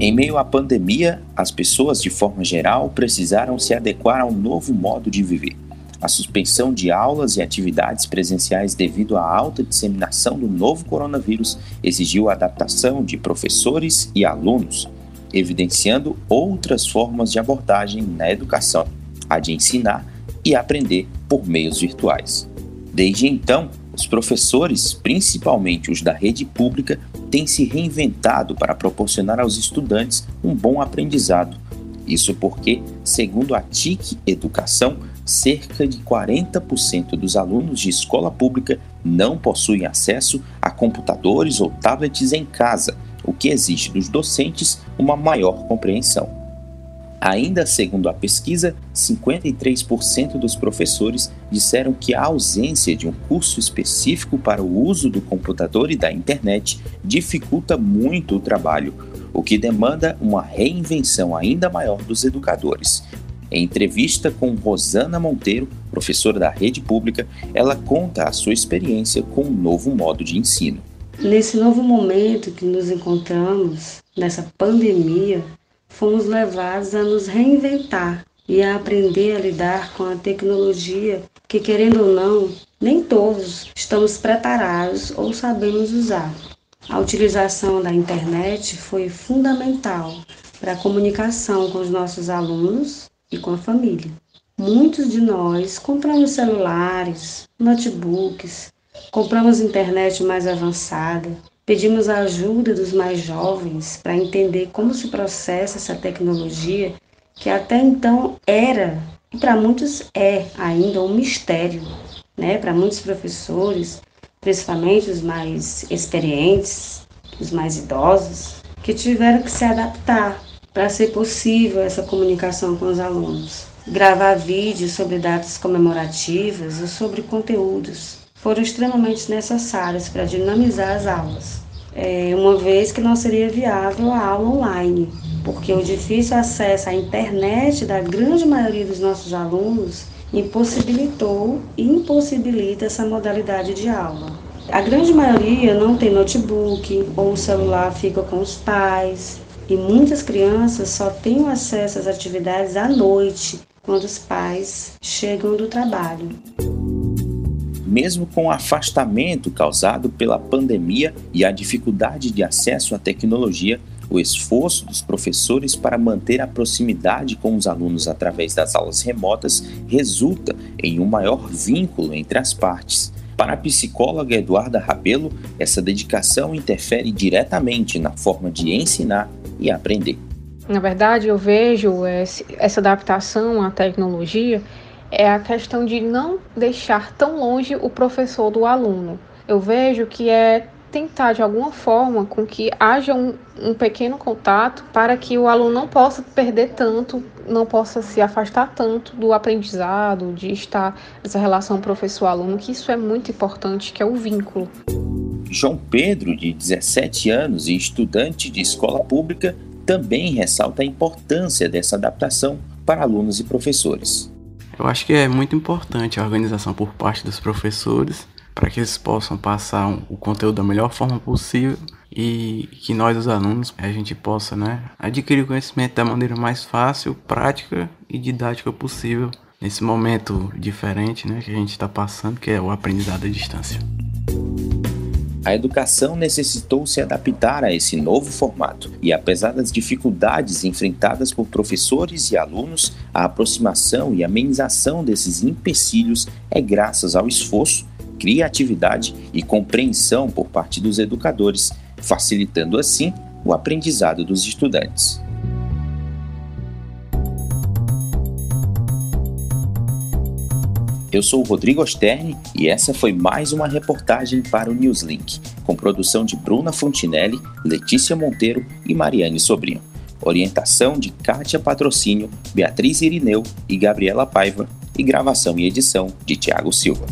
Em meio à pandemia, as pessoas, de forma geral, precisaram se adequar a um novo modo de viver. A suspensão de aulas e atividades presenciais devido à alta disseminação do novo coronavírus exigiu a adaptação de professores e alunos, evidenciando outras formas de abordagem na educação, a de ensinar e aprender por meios virtuais. Desde então, os professores, principalmente os da rede pública, têm se reinventado para proporcionar aos estudantes um bom aprendizado. Isso porque, segundo a TIC Educação, cerca de 40% dos alunos de escola pública não possuem acesso a computadores ou tablets em casa, o que exige dos docentes uma maior compreensão. Ainda segundo a pesquisa, 53% dos professores disseram que a ausência de um curso específico para o uso do computador e da internet dificulta muito o trabalho, o que demanda uma reinvenção ainda maior dos educadores. Em entrevista com Rosana Monteiro, professora da rede pública, ela conta a sua experiência com o um novo modo de ensino. Nesse novo momento que nos encontramos, nessa pandemia, fomos levados a nos reinventar e a aprender a lidar com a tecnologia que, querendo ou não, nem todos estamos preparados ou sabemos usar. A utilização da internet foi fundamental para a comunicação com os nossos alunos e com a família. Muitos de nós compramos celulares, notebooks, compramos internet mais avançada, Pedimos a ajuda dos mais jovens para entender como se processa essa tecnologia que até então era e para muitos é ainda um mistério, né? Para muitos professores, principalmente os mais experientes, os mais idosos, que tiveram que se adaptar para ser possível essa comunicação com os alunos. Gravar vídeos sobre datas comemorativas ou sobre conteúdos foram extremamente necessárias para dinamizar as aulas, é, uma vez que não seria viável a aula online, porque o difícil acesso à internet da grande maioria dos nossos alunos impossibilitou e impossibilita essa modalidade de aula. A grande maioria não tem notebook ou o celular fica com os pais e muitas crianças só têm acesso às atividades à noite, quando os pais chegam do trabalho mesmo com o afastamento causado pela pandemia e a dificuldade de acesso à tecnologia, o esforço dos professores para manter a proximidade com os alunos através das aulas remotas resulta em um maior vínculo entre as partes. Para a psicóloga Eduarda Rabelo, essa dedicação interfere diretamente na forma de ensinar e aprender. Na verdade, eu vejo essa adaptação à tecnologia é a questão de não deixar tão longe o professor do aluno. Eu vejo que é tentar de alguma forma com que haja um, um, pequeno contato para que o aluno não possa perder tanto, não possa se afastar tanto do aprendizado, de estar essa relação professor-aluno, que isso é muito importante, que é o vínculo. João Pedro, de 17 anos e estudante de escola pública, também ressalta a importância dessa adaptação para alunos e professores. Eu acho que é muito importante a organização por parte dos professores para que eles possam passar o conteúdo da melhor forma possível e que nós, os alunos, a gente possa né, adquirir o conhecimento da maneira mais fácil, prática e didática possível nesse momento diferente né, que a gente está passando, que é o aprendizado à distância. A educação necessitou se adaptar a esse novo formato e, apesar das dificuldades enfrentadas por professores e alunos, a aproximação e amenização desses empecilhos é graças ao esforço, criatividade e compreensão por parte dos educadores, facilitando assim o aprendizado dos estudantes. Eu sou o Rodrigo Osterni e essa foi mais uma reportagem para o Newslink, com produção de Bruna Fontinelli, Letícia Monteiro e Mariane Sobrinho. Orientação de Kátia Patrocínio, Beatriz Irineu e Gabriela Paiva e gravação e edição de Tiago Silva.